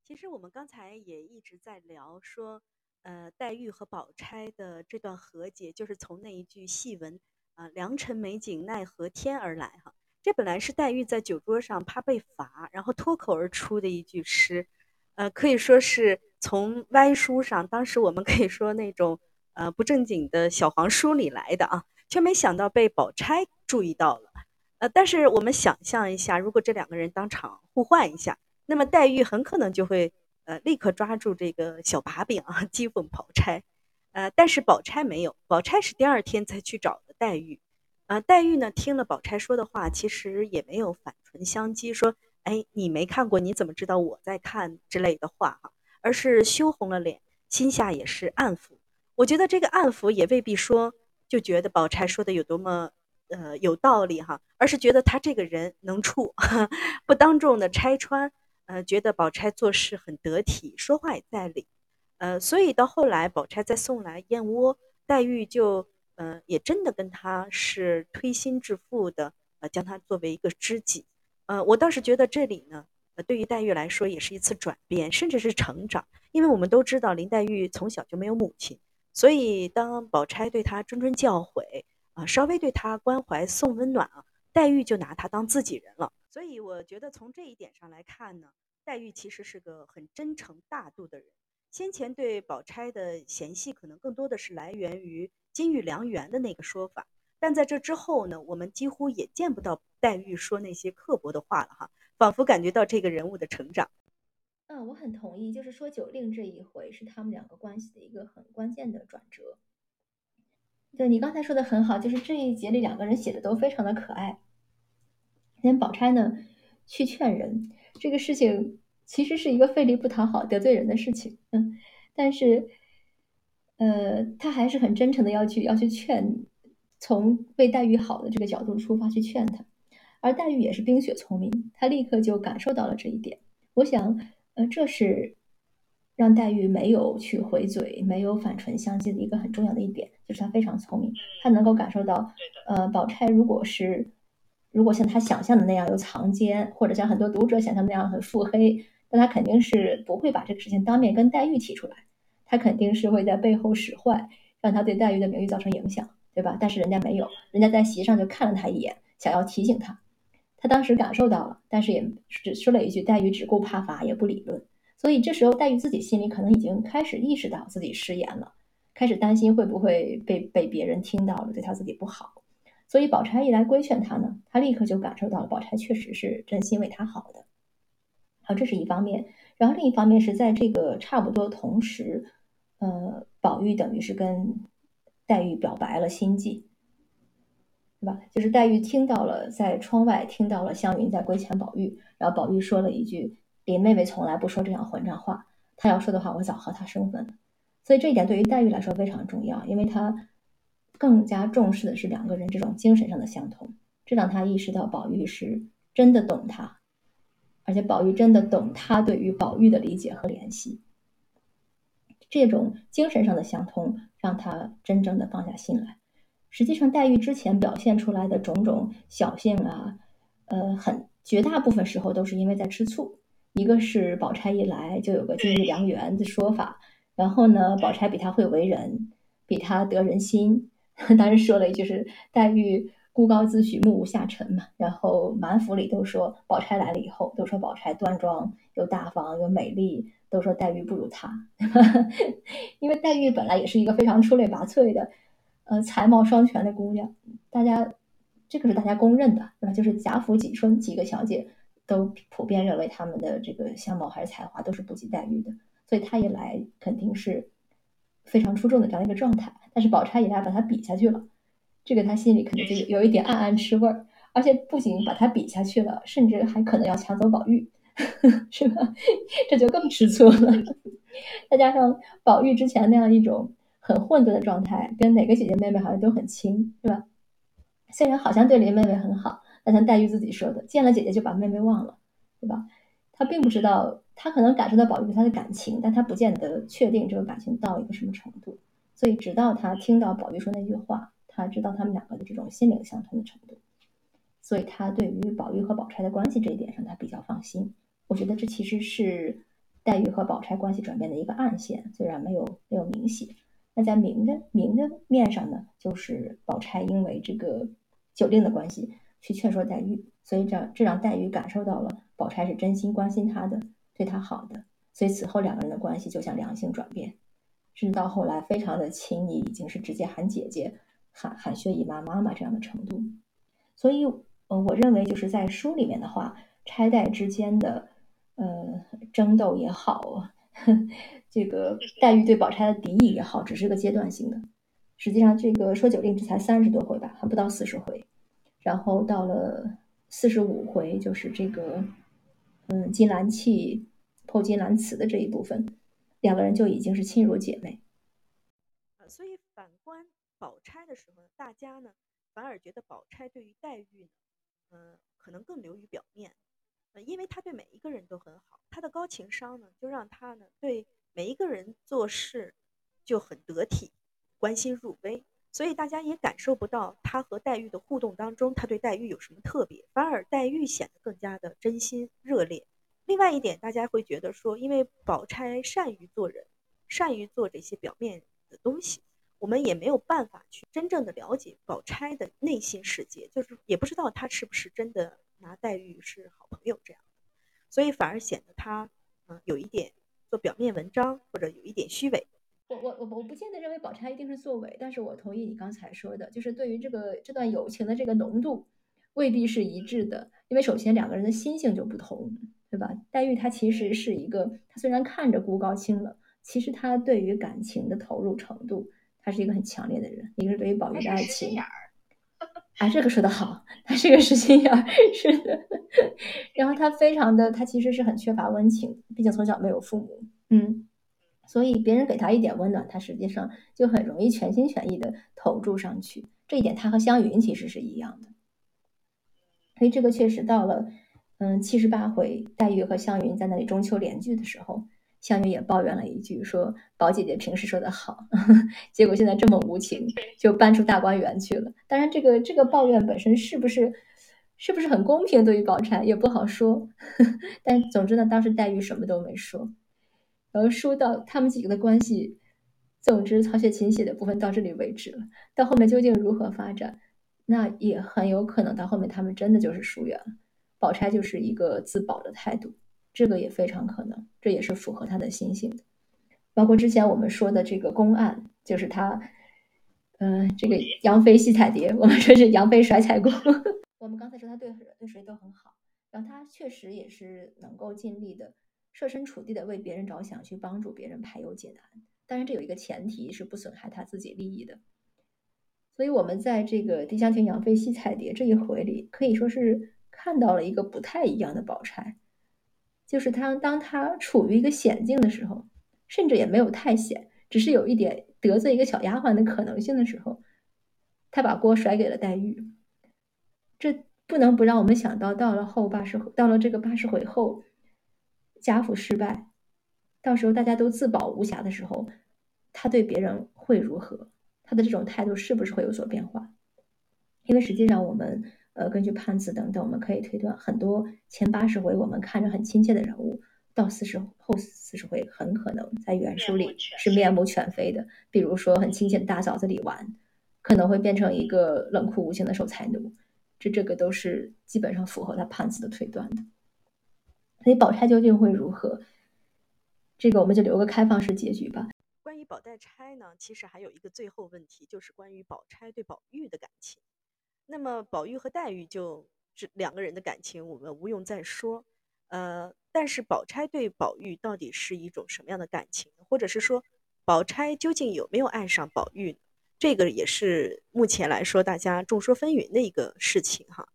其实我们刚才也一直在聊说，呃，黛玉和宝钗的这段和解，就是从那一句戏文啊，“良辰美景奈何天”而来哈。这本来是黛玉在酒桌上怕被罚，然后脱口而出的一句诗，呃，可以说是从歪书上，当时我们可以说那种。呃，不正经的小黄书里来的啊，却没想到被宝钗注意到了。呃，但是我们想象一下，如果这两个人当场互换一下，那么黛玉很可能就会呃立刻抓住这个小把柄啊，讥讽宝钗。呃，但是宝钗没有，宝钗是第二天才去找黛玉。呃，黛玉呢听了宝钗说的话，其实也没有反唇相讥，说：“哎，你没看过，你怎么知道我在看？”之类的话哈，而是羞红了脸，心下也是暗抚。我觉得这个暗抚也未必说就觉得宝钗说的有多么呃有道理哈，而是觉得他这个人能处，不当众的拆穿，呃，觉得宝钗做事很得体，说话也在理，呃，所以到后来宝钗再送来燕窝，黛玉就呃也真的跟他是推心置腹的，呃，将他作为一个知己，呃，我倒是觉得这里呢，呃，对于黛玉来说也是一次转变，甚至是成长，因为我们都知道林黛玉从小就没有母亲。所以，当宝钗对她谆谆教诲啊，稍微对她关怀送温暖啊，黛玉就拿她当自己人了。所以，我觉得从这一点上来看呢，黛玉其实是个很真诚大度的人。先前对宝钗的嫌隙，可能更多的是来源于金玉良缘的那个说法，但在这之后呢，我们几乎也见不到黛玉说那些刻薄的话了哈，仿佛感觉到这个人物的成长。嗯，我很同意，就是说酒令这一回是他们两个关系的一个很关键的转折。对你刚才说的很好，就是这一节里两个人写的都非常的可爱。连宝钗呢去劝人，这个事情其实是一个费力不讨好、得罪人的事情，嗯，但是，呃，他还是很真诚的要去要去劝，从为黛玉好的这个角度出发去劝她，而黛玉也是冰雪聪明，她立刻就感受到了这一点。我想。呃，这是让黛玉没有去回嘴、没有反唇相讥的一个很重要的一点，就是她非常聪明，她能够感受到，呃，宝钗如果是如果像她想象的那样有藏奸，或者像很多读者想象那样很腹黑，那她肯定是不会把这个事情当面跟黛玉提出来，他肯定是会在背后使坏，让他对黛玉的名誉造成影响，对吧？但是人家没有，人家在席上就看了他一眼，想要提醒他。他当时感受到了，但是也只说了一句：“黛玉只顾怕罚，也不理论。”所以这时候，黛玉自己心里可能已经开始意识到自己失言了，开始担心会不会被被别人听到了，对她自己不好。所以宝钗一来规劝她呢，她立刻就感受到了宝钗确实是真心为她好的。好，这是一方面。然后另一方面是在这个差不多同时，呃，宝玉等于是跟黛玉表白了心迹。对吧？就是黛玉听到了，在窗外听到了湘云在规劝宝玉，然后宝玉说了一句：“林妹妹从来不说这样混账话，她要说的话，我早和她生分了。”所以这一点对于黛玉来说非常重要，因为她更加重视的是两个人这种精神上的相通，这让她意识到宝玉是真的懂她，而且宝玉真的懂她对于宝玉的理解和联系。这种精神上的相通，让他真正的放下心来。实际上，黛玉之前表现出来的种种小性啊，呃，很绝大部分时候都是因为在吃醋。一个是宝钗一来就有个金玉良缘的说法，然后呢，宝钗比他会为人，比他得人心。当时说了一句是黛玉孤高自许，目无下尘嘛。然后满府里都说宝钗来了以后，都说宝钗端庄又大方又美丽，都说黛玉不如她，因为黛玉本来也是一个非常出类拔萃的。呃，才貌双全的姑娘，大家这个是大家公认的，对吧？就是贾府几春几个小姐都普遍认为她们的这个相貌还是才华都是不及黛玉的，所以她一来肯定是非常出众的这样一个状态。但是宝钗一来把她比下去了，这个她心里肯定就有一点暗暗吃味儿，而且不仅把她比下去了，甚至还可能要抢走宝玉，是吧？这就更吃醋了。再加上宝玉之前那样一种。很混沌的状态，跟哪个姐姐妹妹好像都很亲，是吧？虽然好像对林妹妹很好，但像黛玉自己说的，见了姐姐就把妹妹忘了，对吧？她并不知道，她可能感受到宝玉对她的感情，但她不见得确定这个感情到一个什么程度。所以，直到她听到宝玉说那句话，她知道他们两个的这种心灵相通的程度，所以她对于宝玉和宝钗的关系这一点上，她比较放心。我觉得这其实是黛玉和宝钗关系转变的一个暗线，虽然没有没有明写。那在明的明的面上呢，就是宝钗因为这个酒令的关系去劝说黛玉，所以这这让黛玉感受到了宝钗是真心关心她的，对她好的，所以此后两个人的关系就像良性转变，甚至到后来非常的亲昵，已经是直接喊姐姐、喊喊薛姨妈、妈妈这样的程度。所以，呃，我认为就是在书里面的话，钗黛之间的争斗也好。这个黛玉对宝钗的敌意也好，只是个阶段性的。实际上，这个说酒令这才三十多回吧，还不到四十回。然后到了四十五回，就是这个，嗯，金兰契破金兰瓷的这一部分，两个人就已经是亲如姐妹。所以反观宝钗的时候，大家呢反而觉得宝钗对于黛玉呢，嗯，可能更流于表面，因为他对每一个人都很好，他的高情商呢，就让他呢对。每一个人做事就很得体，关心入微，所以大家也感受不到他和黛玉的互动当中，他对黛玉有什么特别，反而黛玉显得更加的真心热烈。另外一点，大家会觉得说，因为宝钗善于做人，善于做这些表面的东西，我们也没有办法去真正的了解宝钗的内心世界，就是也不知道她是不是真的拿黛玉是好朋友这样，所以反而显得他嗯有一点。做表面文章或者有一点虚伪，我我我我不见得认为宝钗一定是作伪，但是我同意你刚才说的，就是对于这个这段友情的这个浓度未必是一致的，因为首先两个人的心性就不同，对吧？黛玉她其实是一个，她虽然看着孤高清冷，其实她对于感情的投入程度，她是一个很强烈的人，一个是对于宝玉的爱情。啊，这个说的好，他是个实心眼儿，是的。然后他非常的，他其实是很缺乏温情，毕竟从小没有父母，嗯，所以别人给他一点温暖，他实际上就很容易全心全意的投注上去。这一点他和湘云其实是一样的。所以这个确实到了，嗯，七十八回，黛玉和湘云在那里中秋联句的时候。湘云也抱怨了一句，说宝姐姐平时说的好，结果现在这么无情，就搬出大观园去了。当然，这个这个抱怨本身是不是是不是很公平，对于宝钗也不好说。但总之呢，当时黛玉什么都没说。然后说到他们几个的关系，总之曹雪芹写的部分到这里为止了。到后面究竟如何发展，那也很有可能到后面他们真的就是疏远了。宝钗就是一个自保的态度。这个也非常可能，这也是符合他的心性的。包括之前我们说的这个公案，就是他，嗯，这个杨妃戏彩蝶，我们说是杨妃甩彩锅。我们刚才说他对对谁都很好，然后他确实也是能够尽力的设身处地的为别人着想，去帮助别人排忧解难。当然，这有一个前提是不损害他自己利益的。所以，我们在这个滴香亭杨妃戏彩蝶这一回里，可以说是看到了一个不太一样的宝钗。就是他，当他处于一个险境的时候，甚至也没有太险，只是有一点得罪一个小丫鬟的可能性的时候，他把锅甩给了黛玉。这不能不让我们想到，到了后八十，到了这个八十回后，贾府失败，到时候大家都自保无暇的时候，他对别人会如何？他的这种态度是不是会有所变化？因为实际上，我们呃根据判词等等，我们可以推断，很多前八十回我们看着很亲切的人物，到四十后四十回很可能在原书里是面目全非的。比如说，很亲切的大嫂子李纨，可能会变成一个冷酷无情的守财奴。这这个都是基本上符合他判词的推断的。所以宝钗究竟会如何？这个我们就留个开放式结局吧。关于宝黛钗呢，其实还有一个最后问题，就是关于宝钗对宝玉的感情。那么宝玉和黛玉就这两个人的感情，我们无用再说。呃，但是宝钗对宝玉到底是一种什么样的感情？或者是说，宝钗究竟有没有爱上宝玉？这个也是目前来说大家众说纷纭的一个事情哈。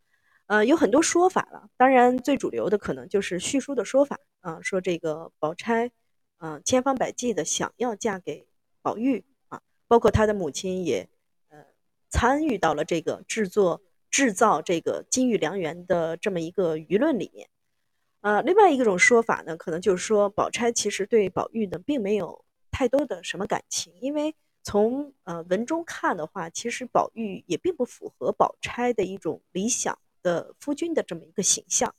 呃，有很多说法了，当然最主流的可能就是叙书的说法啊，说这个宝钗，嗯，千方百计的想要嫁给宝玉啊，包括她的母亲也。参与到了这个制作、制造这个金玉良缘的这么一个舆论里面。呃，另外一种说法呢，可能就是说，宝钗其实对宝玉呢并没有太多的什么感情，因为从呃文中看的话，其实宝玉也并不符合宝钗的一种理想的夫君的这么一个形象。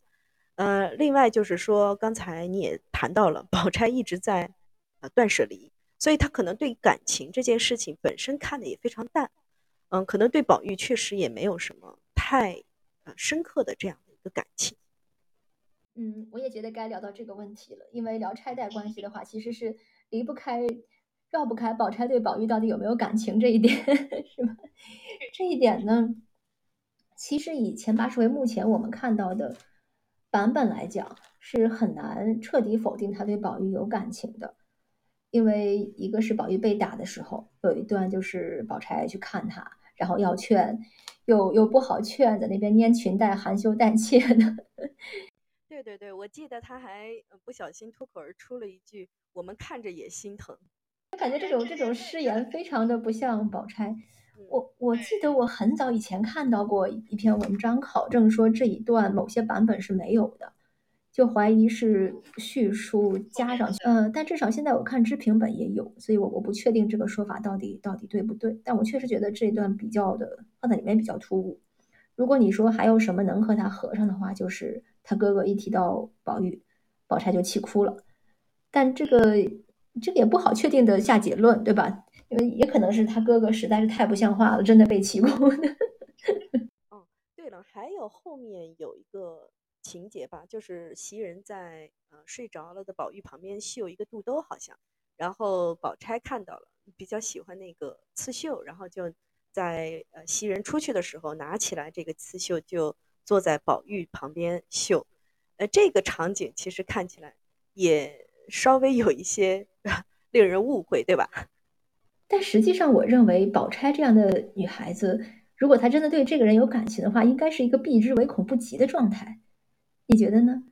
呃，另外就是说，刚才你也谈到了，宝钗一直在呃断舍离，所以她可能对感情这件事情本身看的也非常淡。嗯，可能对宝玉确实也没有什么太呃深刻的这样的一个感情。嗯，我也觉得该聊到这个问题了，因为聊钗黛关系的话，其实是离不开、绕不开宝钗对宝玉到底有没有感情这一点，是吧？这一点呢，其实以前八十回目前我们看到的版本来讲，是很难彻底否定他对宝玉有感情的。因为一个是宝玉被打的时候，有一段就是宝钗去看他。然后要劝，又又不好劝，在那边拈裙带，含羞带怯的。对对对，我记得他还不小心脱口而出了一句：“我们看着也心疼。”我感觉这种这种誓言非常的不像宝钗。我我记得我很早以前看到过一篇文章考证说这一段某些版本是没有的。就怀疑是叙述加上去，嗯，但至少现在我看知评本也有，所以我我不确定这个说法到底到底对不对，但我确实觉得这段比较的放在里面比较突兀。如果你说还有什么能和他合上的话，就是他哥哥一提到宝玉，宝钗就气哭了，但这个这个也不好确定的下结论，对吧？因为也可能是他哥哥实在是太不像话了，真的被气哭。哦，对了，还有后面有一个。情节吧，就是袭人在呃睡着了的宝玉旁边绣一个肚兜，好像，然后宝钗看到了，比较喜欢那个刺绣，然后就在呃袭人出去的时候拿起来这个刺绣，就坐在宝玉旁边绣，呃，这个场景其实看起来也稍微有一些 令人误会，对吧？但实际上，我认为宝钗这样的女孩子，如果她真的对这个人有感情的话，应该是一个避之唯恐不及的状态。你觉得呢？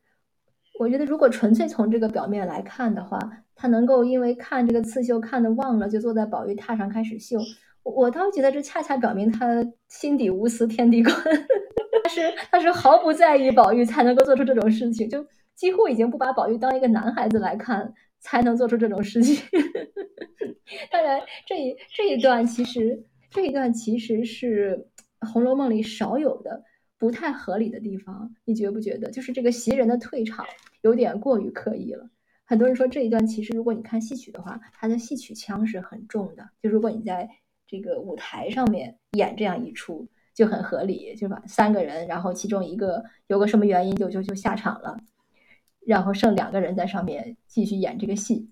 我觉得如果纯粹从这个表面来看的话，他能够因为看这个刺绣看的忘了，就坐在宝玉榻上开始绣，我倒觉得这恰恰表明他心底无私天地宽，他是他是毫不在意宝玉才能够做出这种事情，就几乎已经不把宝玉当一个男孩子来看，才能做出这种事情。当然，这一这一段其实这一段其实是《红楼梦》里少有的。不太合理的地方，你觉不觉得？就是这个袭人的退场有点过于刻意了。很多人说这一段其实，如果你看戏曲的话，它的戏曲腔是很重的。就如果你在这个舞台上面演这样一出，就很合理，就把三个人，然后其中一个有个什么原因就就就下场了，然后剩两个人在上面继续演这个戏。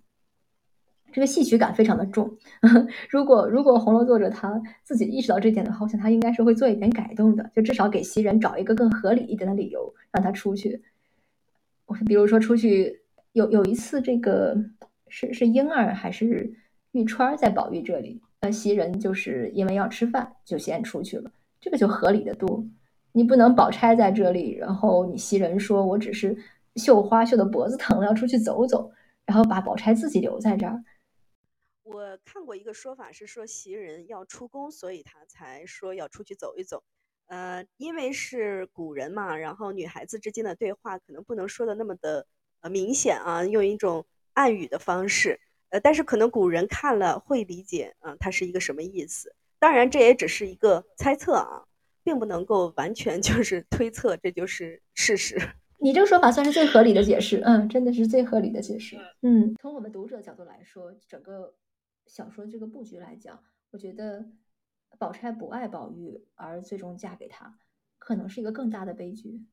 这个戏曲感非常的重，如果如果红楼作者他自己意识到这点的话，我想他应该是会做一点改动的，就至少给袭人找一个更合理一点的理由让他出去。我比如说出去有有一次，这个是是婴儿还是玉钏在宝玉这里，那，袭人就是因为要吃饭就先出去了，这个就合理的多。你不能宝钗在这里，然后你袭人说我只是绣花绣的脖子疼了，要出去走走，然后把宝钗自己留在这儿。我看过一个说法是说袭人要出宫，所以他才说要出去走一走。呃，因为是古人嘛，然后女孩子之间的对话可能不能说的那么的呃明显啊，用一种暗语的方式。呃，但是可能古人看了会理解啊，它是一个什么意思。当然，这也只是一个猜测啊，并不能够完全 就是推测这就是事实。你这个说法算是最合理的解释，嗯，真的是最合理的解释。嗯，从我们读者角度来说，整个小说这个布局来讲，我觉得宝钗不爱宝玉，而最终嫁给他，可能是一个更大的悲剧。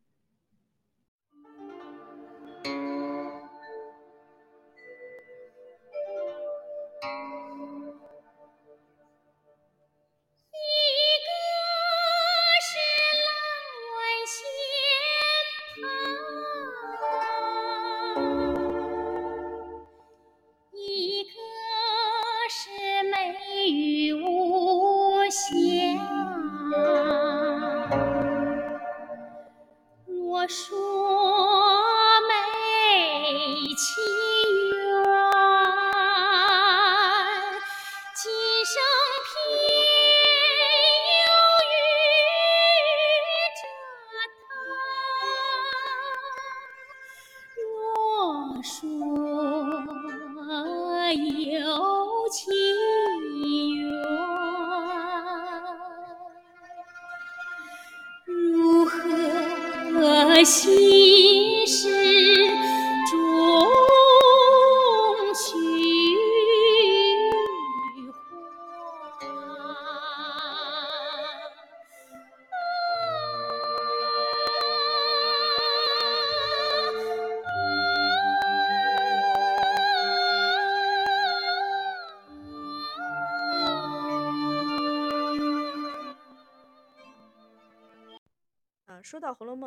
说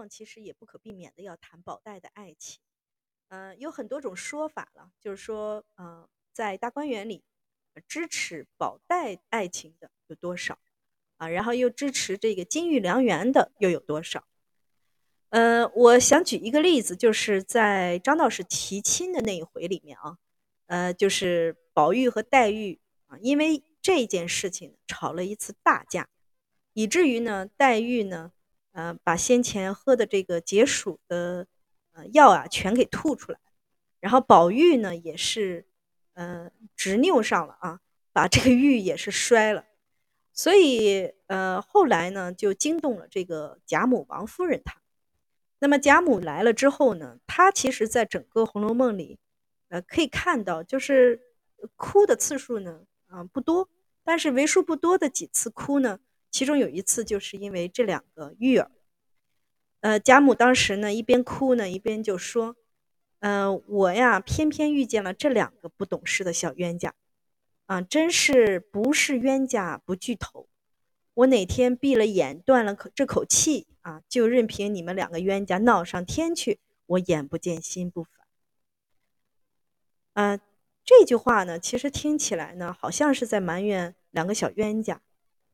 《》，其实也不可避免的要谈宝黛的爱情。嗯，有很多种说法了，就是说，嗯，在大观园里支持宝黛爱情的有多少啊？然后又支持这个金玉良缘的又有多少？嗯，我想举一个例子，就是在张道士提亲的那一回里面啊，呃，就是宝玉和黛玉啊，因为这件事情吵了一次大架，以至于呢，黛玉呢。呃，把先前喝的这个解暑的呃药啊，全给吐出来，然后宝玉呢也是，呃，执拗上了啊，把这个玉也是摔了，所以呃后来呢就惊动了这个贾母王夫人她。那么贾母来了之后呢，她其实在整个《红楼梦》里，呃可以看到就是哭的次数呢啊不多，但是为数不多的几次哭呢。其中有一次，就是因为这两个玉儿，呃，贾母当时呢一边哭呢，一边就说：“嗯，我呀，偏偏遇见了这两个不懂事的小冤家，啊，真是不是冤家不聚头。我哪天闭了眼，断了口这口气啊，就任凭你们两个冤家闹上天去，我眼不见心不烦。”啊，这句话呢，其实听起来呢，好像是在埋怨两个小冤家。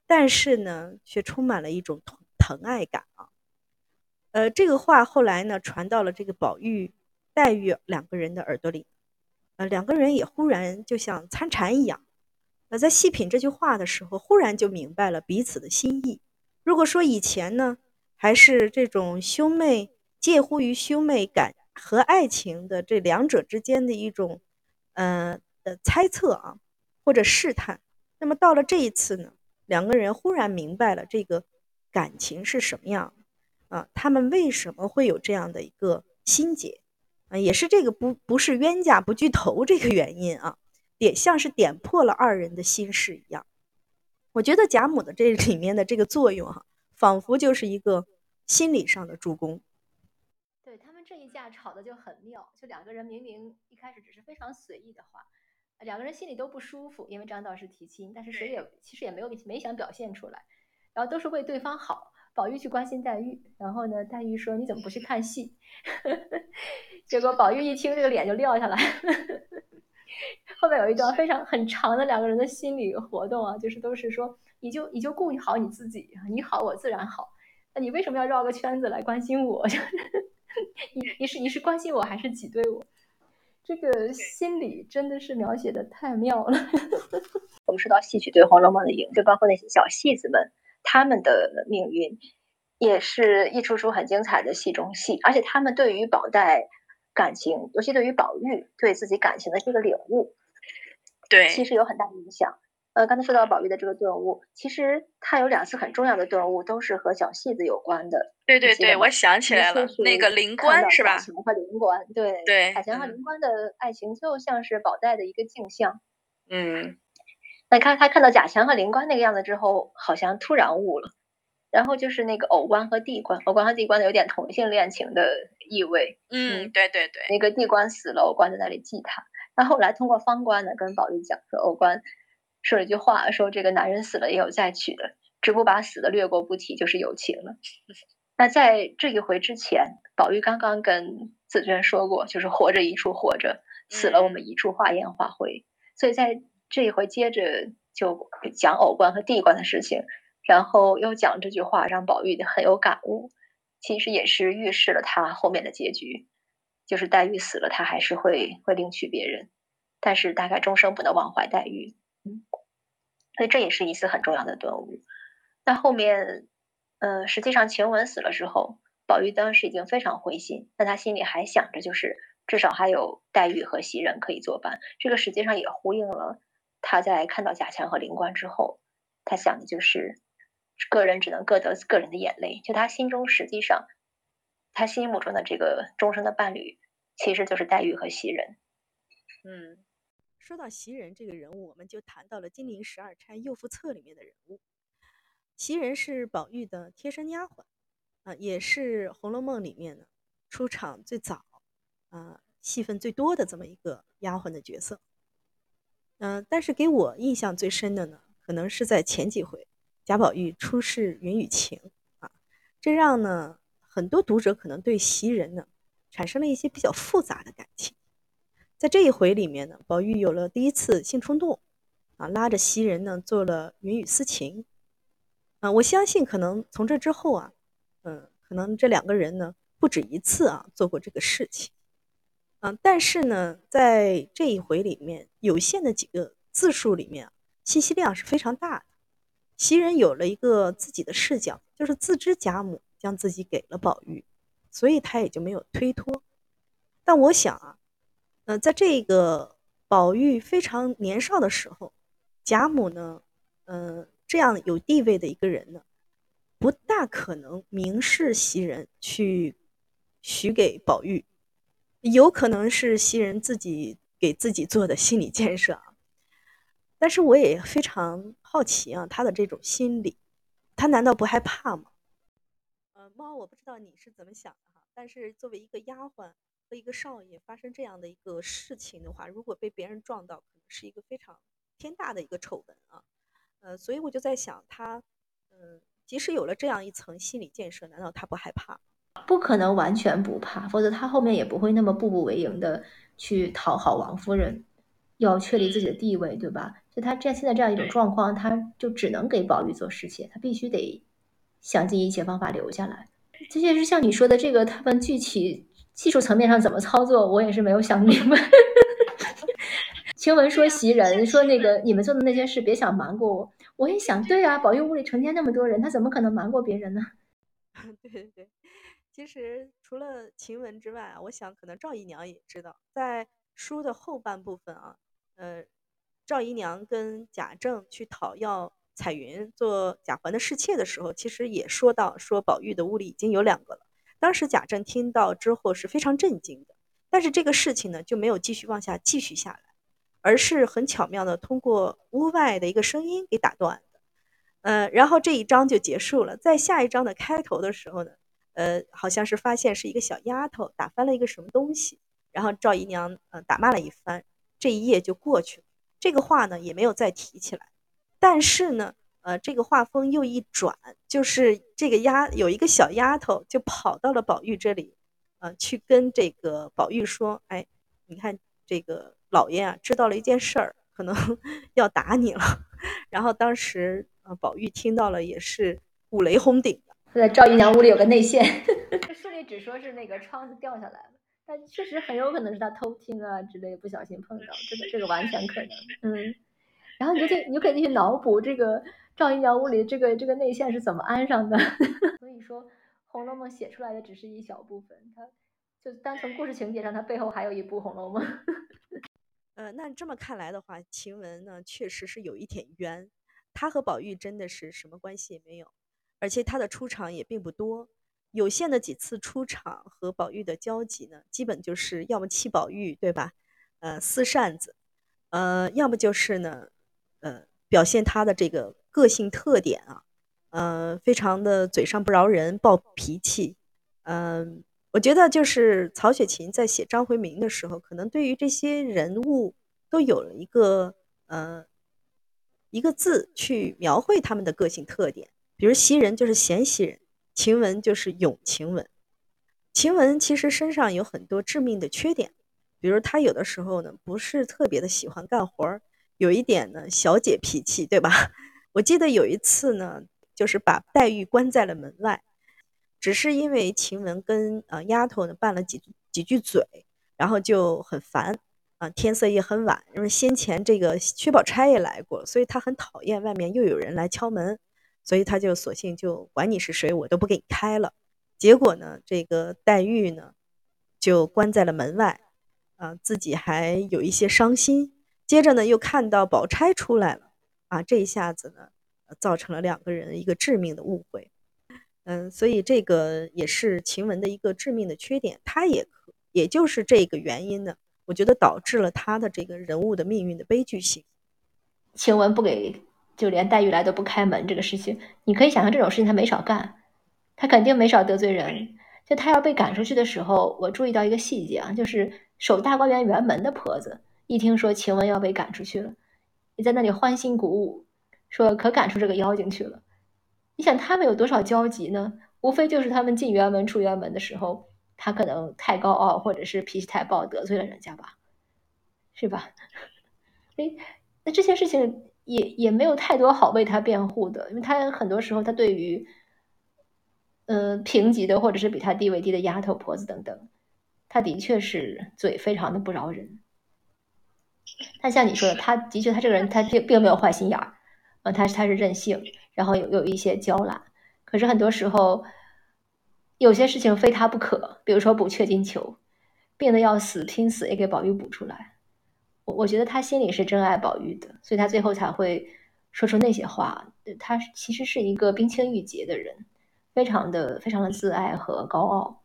但是呢，却充满了一种疼疼爱感啊。呃，这个话后来呢，传到了这个宝玉、黛玉两个人的耳朵里，呃，两个人也忽然就像参禅一样，呃，在细品这句话的时候，忽然就明白了彼此的心意。如果说以前呢，还是这种兄妹介乎于兄妹感和爱情的这两者之间的一种，呃的猜测啊，或者试探，那么到了这一次呢？两个人忽然明白了这个感情是什么样啊？他们为什么会有这样的一个心结啊？也是这个不不是冤家不聚头这个原因啊，点像是点破了二人的心事一样。我觉得贾母的这里面的这个作用哈，仿佛就是一个心理上的助攻。对他们这一架吵的就很妙，就两个人明明一开始只是非常随意的话。两个人心里都不舒服，因为张导是提亲，但是谁也其实也没有没想表现出来，然后都是为对方好。宝玉去关心黛玉，然后呢，黛玉说：“你怎么不去看戏？” 结果宝玉一听，这个脸就撂下来。后面有一段非常很长的两个人的心理活动啊，就是都是说：“你就你就顾好你自己，你好我自然好。那你为什么要绕个圈子来关心我？你你是你是关心我还是挤兑我？”这个心理真的是描写的太妙了。我们说到戏曲对《红楼梦》的影，就包括那些小戏子们，他们的命运也是一出出很精彩的戏中戏，而且他们对于宝黛感情，尤其对于宝玉对自己感情的这个领悟，对，其实有很大影响。呃，刚才说到宝玉的这个顿悟，其实他有两次很重要的顿悟，都是和小戏子有关的。对对对，我想起来了，那个灵官是吧？贾和灵官，对对，贾强和灵官的爱情就像是宝黛的一个镜像。嗯，那看他看到贾强和灵官那个样子之后，好像突然悟了。然后就是那个偶官和地官，偶官和地官有点同性恋情的意味。嗯，对对对，那个地官死了，偶官在那里祭他。那后后来通过方官呢，跟宝玉讲说，偶官。说了一句话，说这个男人死了也有再娶的，只不把死的略过不提，就是有情了。那在这一回之前，宝玉刚刚跟紫娟说过，就是活着一处活着，死了我们一处化烟化灰。所以在这一回接着就讲偶官和地官的事情，然后又讲这句话，让宝玉很有感悟。其实也是预示了他后面的结局，就是黛玉死了，他还是会会另娶别人，但是大概终生不能忘怀黛玉。所以这也是一次很重要的顿悟。那后面，呃，实际上晴雯死了之后，宝玉当时已经非常灰心，但他心里还想着，就是至少还有黛玉和袭人可以作伴。这个实际上也呼应了他在看到贾强和灵官之后，他想的就是个人只能各得个人的眼泪。就他心中实际上，他心目中的这个终生的伴侣，其实就是黛玉和袭人。嗯。说到袭人这个人物，我们就谈到了《金陵十二钗右副册》里面的人物。袭人是宝玉的贴身丫鬟，啊，也是《红楼梦》里面呢出场最早，啊，戏份最多的这么一个丫鬟的角色。嗯，但是给我印象最深的呢，可能是在前几回贾宝玉出示云雨情，啊，这让呢很多读者可能对袭人呢产生了一些比较复杂的感情。在这一回里面呢，宝玉有了第一次性冲动，啊，拉着袭人呢做了云雨私情，啊，我相信可能从这之后啊，嗯，可能这两个人呢不止一次啊做过这个事情，啊，但是呢，在这一回里面有限的几个字数里面啊，信息量是非常大的。袭人有了一个自己的视角，就是自知贾母将自己给了宝玉，所以他也就没有推脱。但我想啊。呃，在这个宝玉非常年少的时候，贾母呢，呃，这样有地位的一个人呢，不大可能明示袭人去许给宝玉，有可能是袭人自己给自己做的心理建设啊。但是我也非常好奇啊，他的这种心理，他难道不害怕吗？呃，猫，我不知道你是怎么想的哈，但是作为一个丫鬟。和一个少爷发生这样的一个事情的话，如果被别人撞到，可能是一个非常天大的一个丑闻啊。呃，所以我就在想，他，嗯，即使有了这样一层心理建设，难道他不害怕？不可能完全不怕，否则他后面也不会那么步步为营的去讨好王夫人，要确立自己的地位，对吧？就他这现在这样一种状况，他就只能给宝玉做侍妾，他必须得想尽一切方法留下来。这些是像你说的这个，他们具体。技术层面上怎么操作，我也是没有想明白。晴雯说袭人说那个你们做的那些事，别想瞒过我。我也想，对啊，宝玉屋里成天那么多人，他怎么可能瞒过别人呢？对对 对，其实除了晴雯之外啊，我想可能赵姨娘也知道，在书的后半部分啊，呃，赵姨娘跟贾政去讨要彩云做贾环的侍妾的时候，其实也说到说宝玉的屋里已经有两个了。当时贾政听到之后是非常震惊的，但是这个事情呢就没有继续往下继续下来，而是很巧妙的通过屋外的一个声音给打断的，呃，然后这一章就结束了。在下一章的开头的时候呢，呃，好像是发现是一个小丫头打翻了一个什么东西，然后赵姨娘呃打骂了一番，这一页就过去了，这个话呢也没有再提起来，但是呢。呃，这个画风又一转，就是这个丫有一个小丫头就跑到了宝玉这里，呃，去跟这个宝玉说：“哎，你看这个老爷啊，知道了一件事儿，可能 要打你了。”然后当时呃，宝玉听到了也是五雷轰顶的。在赵姨娘屋里有个内线，书里只说是那个窗子掉下来了，但确实很有可能是他偷听啊之类，不小心碰到，这个这个完全可能，嗯。然后你就去，你就可以去脑补这个赵姨娘屋里这个这个内线是怎么安上的。所以说，《红楼梦》写出来的只是一小部分，它就单从故事情节上，它背后还有一部《红楼梦》。呃，那这么看来的话，晴雯呢确实是有一点冤，她和宝玉真的是什么关系也没有，而且她的出场也并不多，有限的几次出场和宝玉的交集呢，基本就是要么气宝玉，对吧？呃，撕扇子，呃，要么就是呢。呃，表现他的这个个性特点啊，呃，非常的嘴上不饶人，暴脾气。嗯，我觉得就是曹雪芹在写张回民的时候，可能对于这些人物都有了一个呃一个字去描绘他们的个性特点。比如袭人就是贤袭人，晴雯就是勇晴雯。晴雯其实身上有很多致命的缺点，比如她有的时候呢不是特别的喜欢干活儿。有一点呢，小姐脾气，对吧？我记得有一次呢，就是把黛玉关在了门外，只是因为晴雯跟呃丫头呢拌了几几句嘴，然后就很烦啊。天色也很晚，因为先前这个薛宝钗也来过，所以她很讨厌外面又有人来敲门，所以她就索性就管你是谁，我都不给你开了。结果呢，这个黛玉呢就关在了门外，啊，自己还有一些伤心。接着呢，又看到宝钗出来了，啊，这一下子呢，造成了两个人一个致命的误会，嗯，所以这个也是晴雯的一个致命的缺点，她也，也就是这个原因呢，我觉得导致了她的这个人物的命运的悲剧性。晴雯不给，就连黛玉来都不开门这个事情，你可以想象这种事情她没少干，她肯定没少得罪人。就她要被赶出去的时候，我注意到一个细节啊，就是守大观园园门的婆子。一听说晴雯要被赶出去了，你在那里欢欣鼓舞，说可赶出这个妖精去了。你想他们有多少交集呢？无非就是他们进园门出园门的时候，他可能太高傲，或者是脾气太暴，得罪了人家吧，是吧？哎，那这些事情也也没有太多好为他辩护的，因为他很多时候他对于，嗯，平级的或者是比他地位低的丫头婆子等等，他的确是嘴非常的不饶人。但像你说的，他的确，他这个人他并并没有坏心眼儿，呃，他是他是任性，然后有有一些娇懒。可是很多时候，有些事情非他不可，比如说补缺金球，病得要死，拼死也给宝玉补出来。我我觉得他心里是真爱宝玉的，所以他最后才会说出那些话。他其实是一个冰清玉洁的人，非常的非常的自爱和高傲。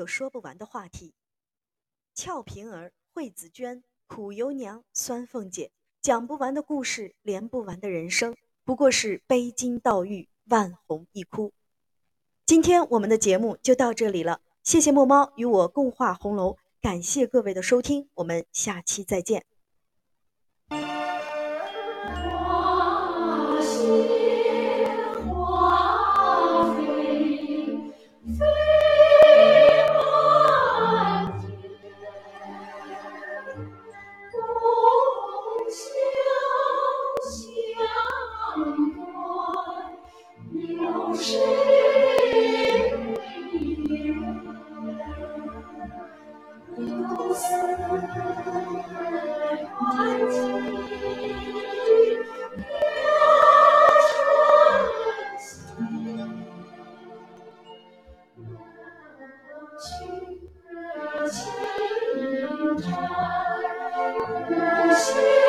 有说不完的话题。俏平儿、惠子娟、苦尤娘、酸凤姐，讲不完的故事，连不完的人生，不过是悲金悼玉，万红一哭。今天我们的节目就到这里了，谢谢墨猫与我共话红楼，感谢各位的收听，我们下期再见。雪